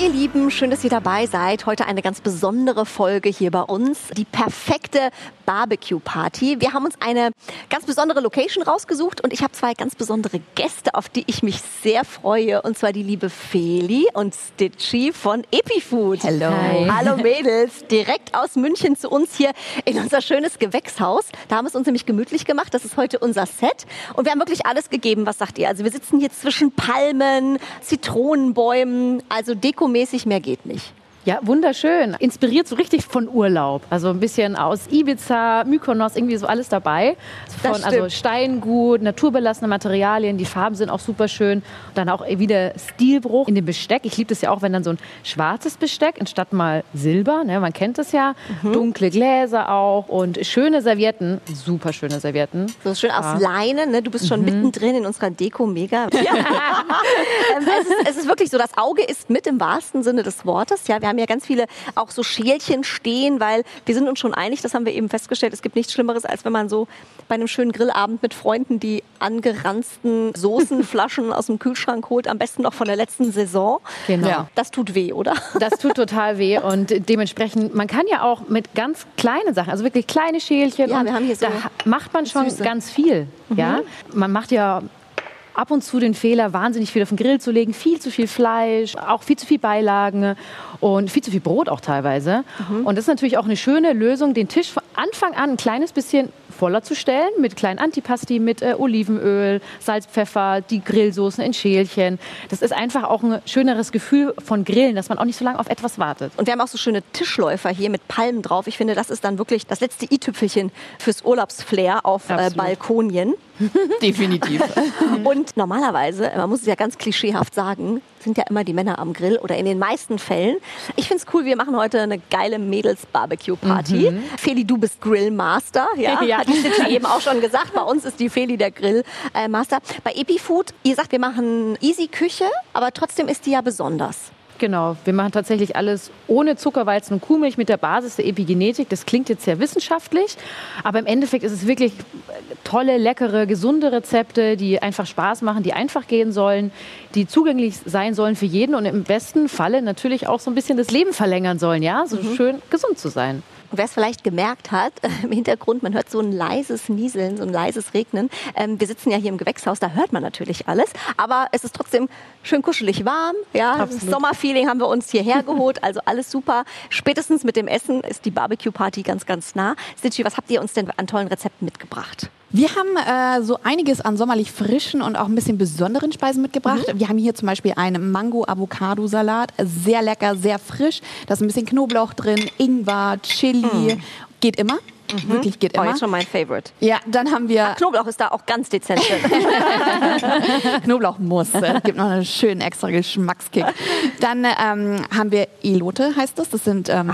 Ihr Lieben, schön, dass ihr dabei seid. Heute eine ganz besondere Folge hier bei uns. Die perfekte Barbecue-Party. Wir haben uns eine ganz besondere Location rausgesucht und ich habe zwei ganz besondere Gäste, auf die ich mich sehr freue. Und zwar die liebe Feli und Stitchy von Epifood. Hello. Hi. Hallo Mädels, direkt aus München zu uns hier in unser schönes Gewächshaus. Da haben wir es uns nämlich gemütlich gemacht. Das ist heute unser Set. Und wir haben wirklich alles gegeben. Was sagt ihr? Also wir sitzen hier zwischen Palmen, Zitronenbäumen, also dekomäßig mehr geht nicht. Ja, wunderschön. Inspiriert so richtig von Urlaub. Also ein bisschen aus Ibiza, Mykonos, irgendwie so alles dabei. Von, also Steingut, naturbelassene Materialien, die Farben sind auch super schön. dann auch wieder Stilbruch in dem Besteck. Ich liebe das ja auch, wenn dann so ein schwarzes Besteck anstatt mal Silber, ne, man kennt das ja, mhm. dunkle Gläser auch und schöne Servietten, super schöne Servietten. So schön aus ja. Leine, ne? du bist schon mhm. mittendrin in unserer Deko, mega. Ja. Ähm, es, ist, es ist wirklich so, das Auge ist mit im wahrsten Sinne des Wortes. Ja, wir haben ja ganz viele auch so Schälchen stehen, weil wir sind uns schon einig, das haben wir eben festgestellt, es gibt nichts Schlimmeres, als wenn man so bei einem schönen Grillabend mit Freunden die angeranzten Soßenflaschen aus dem Kühlschrank holt, am besten noch von der letzten Saison. Genau. Ja. Das tut weh, oder? Das tut total weh und dementsprechend, man kann ja auch mit ganz kleinen Sachen, also wirklich kleine Schälchen, ja, wir haben hier so da macht man schon Süße. ganz viel. Mhm. Ja? Man macht ja ab und zu den Fehler, wahnsinnig viel auf den Grill zu legen, viel zu viel Fleisch, auch viel zu viel Beilagen und viel zu viel Brot auch teilweise. Mhm. Und das ist natürlich auch eine schöne Lösung, den Tisch von Anfang an ein kleines bisschen voller zu stellen mit kleinen Antipasti, mit äh, Olivenöl, Salz, Pfeffer, die Grillsoßen in Schälchen. Das ist einfach auch ein schöneres Gefühl von Grillen, dass man auch nicht so lange auf etwas wartet. Und wir haben auch so schöne Tischläufer hier mit Palmen drauf. Ich finde, das ist dann wirklich das letzte i-Tüpfelchen fürs Urlaubsflair auf äh, Balkonien. Definitiv. Und normalerweise, man muss es ja ganz klischeehaft sagen, sind ja immer die Männer am Grill oder in den meisten Fällen. Ich finde es cool, wir machen heute eine geile Mädels-Barbecue-Party. Mhm. Feli, du bist Grillmaster, ja? ja. Hat die Stitchi eben auch schon gesagt. Bei uns ist die Feli der Grillmaster. Bei Epifood, ihr sagt, wir machen easy Küche, aber trotzdem ist die ja besonders. Genau, wir machen tatsächlich alles ohne Zuckerweizen und Kuhmilch mit der Basis der Epigenetik. Das klingt jetzt sehr wissenschaftlich, aber im Endeffekt ist es wirklich tolle, leckere, gesunde Rezepte, die einfach Spaß machen, die einfach gehen sollen, die zugänglich sein sollen für jeden und im besten Falle natürlich auch so ein bisschen das Leben verlängern sollen, ja, so mhm. schön gesund zu sein. Wer es vielleicht gemerkt hat, im Hintergrund, man hört so ein leises Nieseln, so ein leises Regnen. Ähm, wir sitzen ja hier im Gewächshaus, da hört man natürlich alles, aber es ist trotzdem schön kuschelig warm. Ja, Sommerfeeling haben wir uns hierher geholt, also alles super. Spätestens mit dem Essen ist die Barbecue-Party ganz, ganz nah. Stitchy, was habt ihr uns denn an tollen Rezepten mitgebracht? Wir haben äh, so einiges an sommerlich frischen und auch ein bisschen besonderen Speisen mitgebracht. Mhm. Wir haben hier zum Beispiel einen Mango-Avocado-Salat. Sehr lecker, sehr frisch. Da ist ein bisschen Knoblauch drin, Ingwer, Chili. Mhm. Geht immer. Mhm. Wirklich geht immer. Oh, jetzt schon mein Favorite. Ja, dann haben wir. Ach, Knoblauch ist da auch ganz dezent Knoblauch muss. Äh, gibt noch einen schönen extra Geschmackskick. Dann ähm, haben wir Elote, heißt das. Das sind ähm,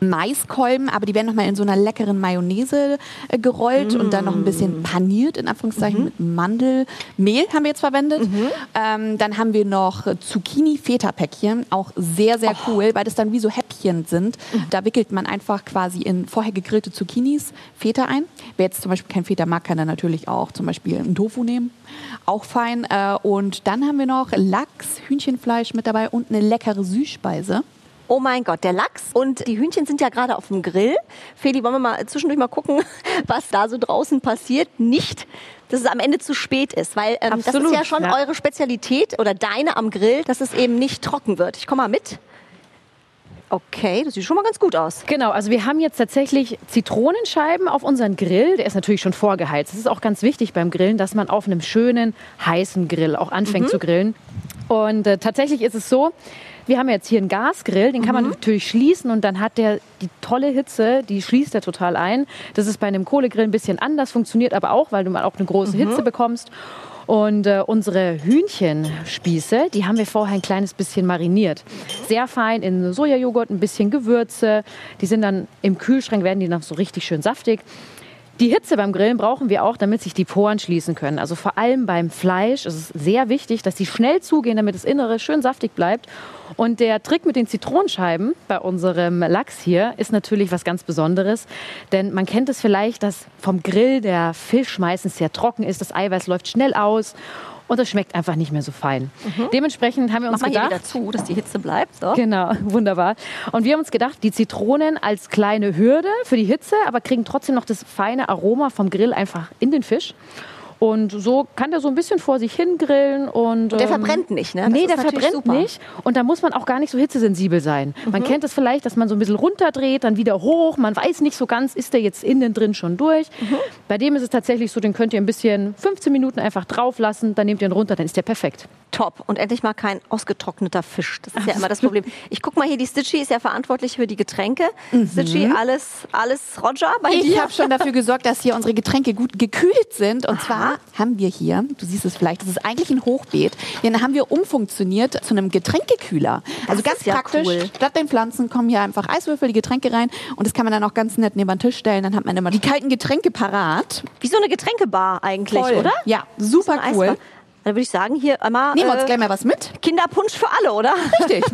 Maiskolben, aber die werden nochmal in so einer leckeren Mayonnaise äh, gerollt mm. und dann noch ein bisschen paniert, in Anführungszeichen, mhm. mit Mandelmehl haben wir jetzt verwendet. Mhm. Ähm, dann haben wir noch Zucchini-Feta-Päckchen, auch sehr, sehr oh. cool, weil das dann wie so Häppchen sind. Mhm. Da wickelt man einfach quasi in vorher gegrillte Zucchini Minis Feta ein. Wer jetzt zum Beispiel kein Feta mag, kann dann natürlich auch zum Beispiel einen Tofu nehmen. Auch fein. Äh, und dann haben wir noch Lachs, Hühnchenfleisch mit dabei und eine leckere Süßspeise. Oh mein Gott, der Lachs und die Hühnchen sind ja gerade auf dem Grill. Feli, wollen wir mal zwischendurch mal gucken, was da so draußen passiert? Nicht, dass es am Ende zu spät ist, weil ähm, das ist ja schon ja. eure Spezialität oder deine am Grill, dass es eben nicht trocken wird. Ich komme mal mit. Okay, das sieht schon mal ganz gut aus. Genau, also wir haben jetzt tatsächlich Zitronenscheiben auf unseren Grill. Der ist natürlich schon vorgeheizt. Das ist auch ganz wichtig beim Grillen, dass man auf einem schönen, heißen Grill auch anfängt mhm. zu grillen. Und äh, tatsächlich ist es so, wir haben jetzt hier einen Gasgrill, den kann man mhm. natürlich schließen und dann hat der die tolle Hitze, die schließt er total ein. Das ist bei einem Kohlegrill ein bisschen anders, funktioniert aber auch, weil du mal auch eine große mhm. Hitze bekommst. Und äh, unsere Hühnchenspieße, die haben wir vorher ein kleines bisschen mariniert. Sehr fein in Sojajoghurt, ein bisschen Gewürze. Die sind dann im Kühlschrank, werden die noch so richtig schön saftig. Die Hitze beim Grillen brauchen wir auch, damit sich die Poren schließen können. Also vor allem beim Fleisch ist es sehr wichtig, dass die schnell zugehen, damit das Innere schön saftig bleibt. Und der Trick mit den Zitronenscheiben bei unserem Lachs hier ist natürlich was ganz Besonderes. Denn man kennt es vielleicht, dass vom Grill der Fisch meistens sehr trocken ist, das Eiweiß läuft schnell aus und es schmeckt einfach nicht mehr so fein. Mhm. Dementsprechend haben wir uns Mach gedacht, hier wieder zu, dass die Hitze bleibt. So. Genau, wunderbar. Und wir haben uns gedacht, die Zitronen als kleine Hürde für die Hitze, aber kriegen trotzdem noch das feine Aroma vom Grill einfach in den Fisch. Und so kann der so ein bisschen vor sich hin grillen. Und, der ähm, verbrennt nicht, ne? Das nee, der verbrennt super. nicht. Und da muss man auch gar nicht so hitzesensibel sein. Mhm. Man kennt es vielleicht, dass man so ein bisschen runterdreht, dann wieder hoch. Man weiß nicht so ganz, ist der jetzt innen drin schon durch. Mhm. Bei dem ist es tatsächlich so, den könnt ihr ein bisschen 15 Minuten einfach drauf lassen, dann nehmt ihr ihn runter, dann ist der perfekt. Top. Und endlich mal kein ausgetrockneter Fisch. Das ist ja immer das Problem. Ich guck mal hier, die Stitchy ist ja verantwortlich für die Getränke. Mhm. Stitchy, alles, alles Roger bei ich dir? Ich habe schon dafür gesorgt, dass hier unsere Getränke gut gekühlt sind. Und Aha. zwar haben wir hier, du siehst es vielleicht, das ist eigentlich ein Hochbeet. Den haben wir umfunktioniert zu einem Getränkekühler. Also das ganz praktisch, cool. statt den Pflanzen kommen hier einfach Eiswürfel, die Getränke rein und das kann man dann auch ganz nett neben den Tisch stellen. Dann hat man immer die kalten Getränke parat. Wie so eine Getränkebar eigentlich, Voll. oder? Ja, super cool. Dann würde ich sagen, hier einmal. Nehmen wir uns äh, gleich mal was mit. Kinderpunsch für alle, oder? Richtig.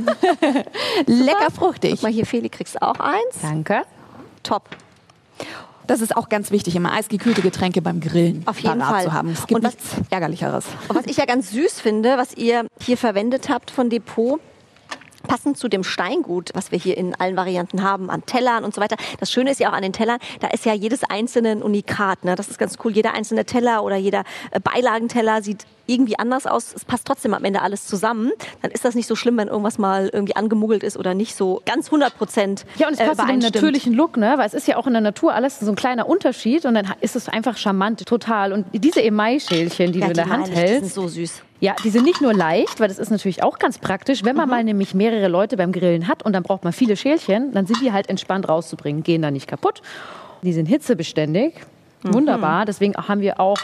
Lecker fruchtig. Guck mal hier, Feli, kriegst auch eins. Danke. Top. Das ist auch ganz wichtig, immer eisgekühlte Getränke beim Grillen Auf jeden Fall. zu haben. Es gibt und was, nichts Ärgerlicheres. Und was ich ja ganz süß finde, was ihr hier verwendet habt von Depot, passend zu dem Steingut, was wir hier in allen Varianten haben, an Tellern und so weiter. Das Schöne ist ja auch an den Tellern, da ist ja jedes einzelne ein Unikat. Ne? Das ist ganz cool. Jeder einzelne Teller oder jeder äh, Beilagenteller sieht irgendwie anders aus, es passt trotzdem am Ende alles zusammen, dann ist das nicht so schlimm, wenn irgendwas mal irgendwie angemuggelt ist oder nicht so ganz 100 Prozent. Ja, und es passt äh, dem natürlichen Look, ne? weil es ist ja auch in der Natur alles so ein kleiner Unterschied und dann ist es einfach charmant, total. Und diese Emai-Schälchen, die ja, du in der Hand hältst, die sind so süß. Ja, die sind nicht nur leicht, weil das ist natürlich auch ganz praktisch. Wenn man mhm. mal nämlich mehrere Leute beim Grillen hat und dann braucht man viele Schälchen, dann sind die halt entspannt rauszubringen, gehen da nicht kaputt. Die sind hitzebeständig, mhm. wunderbar. Deswegen haben wir auch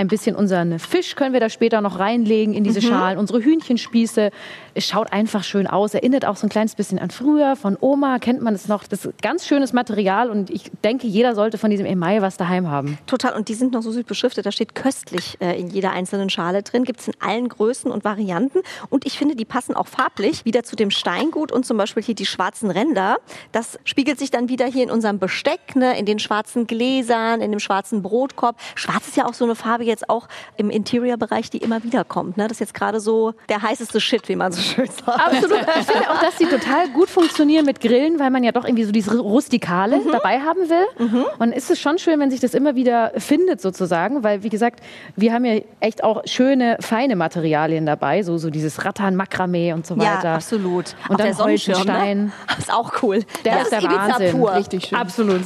ein bisschen unseren Fisch können wir da später noch reinlegen in diese mhm. Schalen, unsere Hühnchenspieße. Es schaut einfach schön aus, erinnert auch so ein kleines bisschen an früher, von Oma kennt man es noch. Das ist ganz schönes Material und ich denke, jeder sollte von diesem Email was daheim haben. Total und die sind noch so süß beschriftet, da steht köstlich äh, in jeder einzelnen Schale drin, gibt es in allen Größen und Varianten und ich finde, die passen auch farblich wieder zu dem Steingut und zum Beispiel hier die schwarzen Ränder. Das spiegelt sich dann wieder hier in unserem Besteck, ne, in den schwarzen Gläsern, in dem schwarzen Brotkorb. Schwarz ist ja auch so eine Farbe jetzt auch im Interior-Bereich, die immer wieder kommt. Ne? Das ist jetzt gerade so der heißeste Shit, wie man so schön sagt. Absolut. Ich finde auch, dass die total gut funktionieren mit Grillen, weil man ja doch irgendwie so dieses Rustikale mhm. dabei haben will. Mhm. Und ist es schon schön, wenn sich das immer wieder findet sozusagen, weil wie gesagt, wir haben ja echt auch schöne, feine Materialien dabei, so, so dieses Rattan, Makramee und so weiter. Ja, absolut. Und auch dann Holzenstein. Ne? Das ist auch cool. Der das ist der Ibiza Wahnsinn. Pur. Richtig schön. Absolut.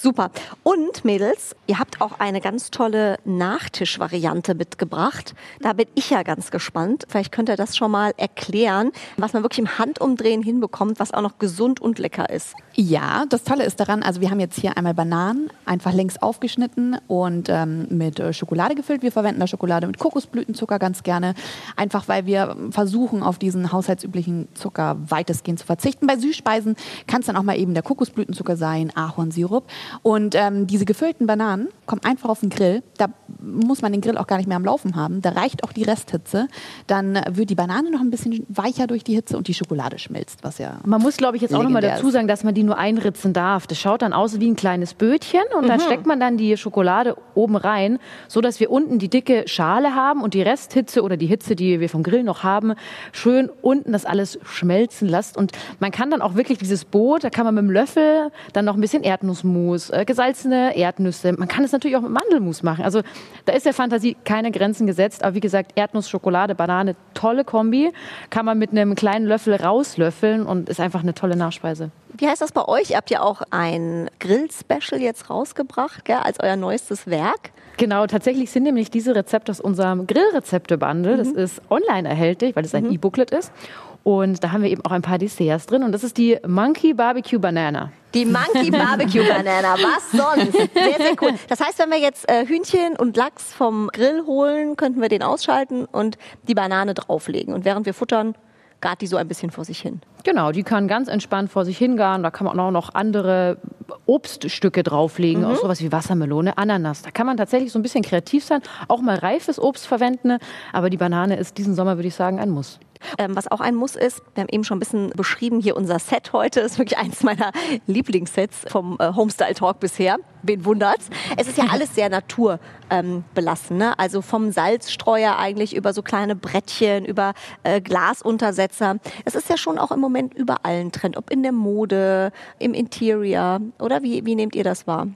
Super. Und Mädels, ihr habt auch eine ganz tolle Nachtischvariante mitgebracht. Da bin ich ja ganz gespannt. Vielleicht könnt ihr das schon mal erklären, was man wirklich im Handumdrehen hinbekommt, was auch noch gesund und lecker ist. Ja, das Tolle ist daran, also wir haben jetzt hier einmal Bananen, einfach längs aufgeschnitten und ähm, mit äh, Schokolade gefüllt. Wir verwenden da Schokolade mit Kokosblütenzucker ganz gerne, einfach weil wir versuchen, auf diesen haushaltsüblichen Zucker weitestgehend zu verzichten. Bei Süßspeisen kann es dann auch mal eben der Kokosblütenzucker sein, Ahornsirup. Und ähm, diese gefüllten Bananen kommen einfach auf den Grill. Da muss man den Grill auch gar nicht mehr am Laufen haben. Da reicht auch die Resthitze. Dann wird die Banane noch ein bisschen weicher durch die Hitze und die Schokolade schmilzt, was ja. Man muss, glaube ich, jetzt auch noch mal dazu sagen, dass man die nur einritzen darf. Das schaut dann aus wie ein kleines Bötchen und mhm. dann steckt man dann die Schokolade oben rein, so dass wir unten die dicke Schale haben und die Resthitze oder die Hitze, die wir vom Grill noch haben, schön unten das alles schmelzen lässt. Und man kann dann auch wirklich dieses Boot, da kann man mit dem Löffel dann noch ein bisschen Erdnussmus Erdnussmus, äh, gesalzene Erdnüsse. Man kann es natürlich auch mit Mandelmus machen. Also da ist der Fantasie keine Grenzen gesetzt. Aber wie gesagt, Erdnuss, Schokolade, Banane, tolle Kombi. Kann man mit einem kleinen Löffel rauslöffeln und ist einfach eine tolle Nachspeise. Wie heißt das bei euch? Ihr habt ja auch ein Grill-Special jetzt rausgebracht, gell, als euer neuestes Werk. Genau, tatsächlich sind nämlich diese Rezepte aus unserem Grillrezepte-Bundle. Das mhm. ist online erhältlich, weil es ein mhm. E-Booklet ist. Und da haben wir eben auch ein paar Desserts drin. Und das ist die Monkey Barbecue Banana. Die Monkey Barbecue Banana, was sonst? Sehr, sehr cool. Das heißt, wenn wir jetzt äh, Hühnchen und Lachs vom Grill holen, könnten wir den ausschalten und die Banane drauflegen. Und während wir futtern, gart die so ein bisschen vor sich hin. Genau, die kann ganz entspannt vor sich hingaren. Da kann man auch noch andere Obststücke drauflegen, mhm. auch sowas wie Wassermelone, Ananas. Da kann man tatsächlich so ein bisschen kreativ sein, auch mal reifes Obst verwenden. Aber die Banane ist diesen Sommer, würde ich sagen, ein Muss. Ähm, was auch ein Muss ist, wir haben eben schon ein bisschen beschrieben, hier unser Set heute ist wirklich eins meiner Lieblingssets vom äh, Homestyle Talk bisher. Wen wundert's? Es ist ja alles sehr naturbelassen. Ähm, ne? Also vom Salzstreuer eigentlich über so kleine Brettchen, über äh, Glasuntersetzer. Es ist ja schon auch im Moment überall ein Trend, ob in der Mode, im Interior. Oder wie, wie nehmt ihr das wahr?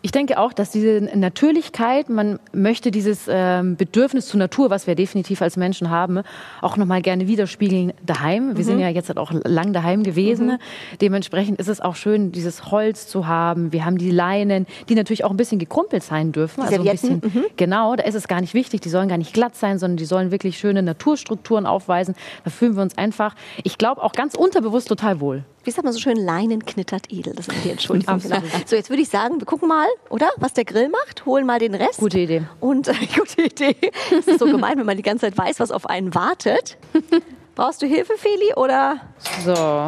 Ich denke auch, dass diese Natürlichkeit, man möchte dieses ähm, Bedürfnis zur Natur, was wir definitiv als Menschen haben, auch nochmal gerne widerspiegeln daheim. Wir mhm. sind ja jetzt halt auch lang daheim gewesen. Mhm. Dementsprechend ist es auch schön, dieses Holz zu haben. Wir haben die Leinen, die natürlich auch ein bisschen gekrumpelt sein dürfen. Die also ein bisschen, mhm. Genau, da ist es gar nicht wichtig. Die sollen gar nicht glatt sein, sondern die sollen wirklich schöne Naturstrukturen aufweisen. Da fühlen wir uns einfach, ich glaube, auch ganz unterbewusst total wohl wie sagt man so schön, Leinen knittert edel. Das ist die Entschuldigung. Genau. So, jetzt würde ich sagen, wir gucken mal, oder? Was der Grill macht, holen mal den Rest. Gute Idee. Und äh, gute Idee. Es ist so gemein, wenn man die ganze Zeit weiß, was auf einen wartet. Brauchst du Hilfe, Feli, oder? So.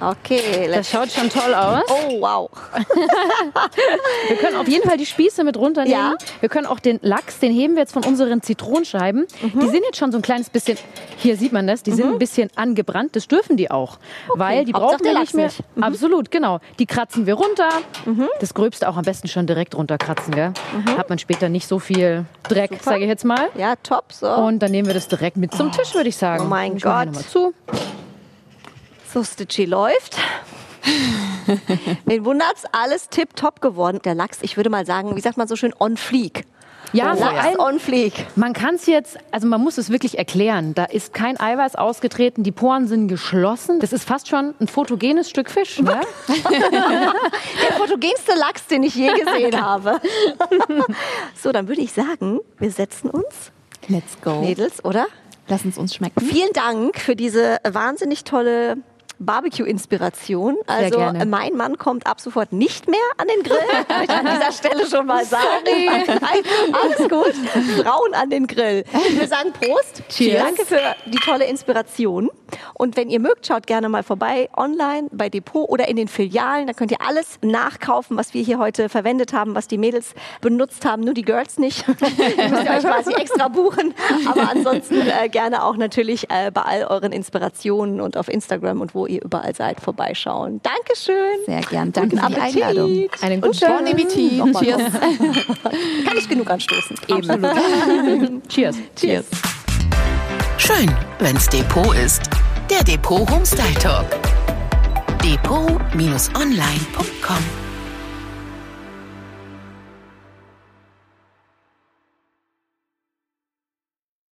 Okay. Das schaut schon toll aus. Oh, wow. wir können auf jeden Fall die Spieße mit runternehmen. Ja. Wir können auch den Lachs, den heben wir jetzt von unseren Zitronenscheiben. Mhm. Die sind jetzt schon so ein kleines bisschen, hier sieht man das, die mhm. sind ein bisschen angebrannt. Das dürfen die auch. Okay. Weil die brauchen wir nicht mehr. Nicht. Mhm. Absolut, genau. Die kratzen wir runter. Mhm. Das Gröbste auch am besten schon direkt runterkratzen. Gell? Mhm. Hat man später nicht so viel Dreck, sage ich jetzt mal. Ja, top. So. Und dann nehmen wir das direkt mit zum Tisch, würde ich sagen. Oh mein Gott. Zu. So, Stitchy läuft. Den wundert's, alles tipptopp geworden. Der Lachs, ich würde mal sagen, wie sagt man so schön, on fleek. Ja, Lachs ja. on fleek. Man kann es jetzt, also man muss es wirklich erklären. Da ist kein Eiweiß ausgetreten, die Poren sind geschlossen. Das ist fast schon ein fotogenes Stück Fisch. Ne? Der fotogenste Lachs, den ich je gesehen habe. so, dann würde ich sagen, wir setzen uns. Let's go. Mädels, oder? Lass uns uns schmecken. Vielen Dank für diese wahnsinnig tolle Barbecue-Inspiration. Also mein Mann kommt ab sofort nicht mehr an den Grill. Ich an dieser Stelle schon mal sagen. gut. Frauen an den Grill. Ich will sagen Prost. Cheers. Danke für die tolle Inspiration. Und wenn ihr mögt, schaut gerne mal vorbei online bei Depot oder in den Filialen. Da könnt ihr alles nachkaufen, was wir hier heute verwendet haben, was die Mädels benutzt haben. Nur die Girls nicht. ihr müsst euch quasi extra buchen. Aber ansonsten äh, gerne auch natürlich äh, bei all euren Inspirationen und auf Instagram und wo ihr überall seid, vorbeischauen. Dankeschön. Sehr gern. Danke für die Einladung. Einen guten Bon Appetit. Cheers. Kann nicht genug anstoßen. Eben. Cheers. Cheers. Schön, wenn's Depot ist. Der Depot Homestyle Talk. Depot-online.com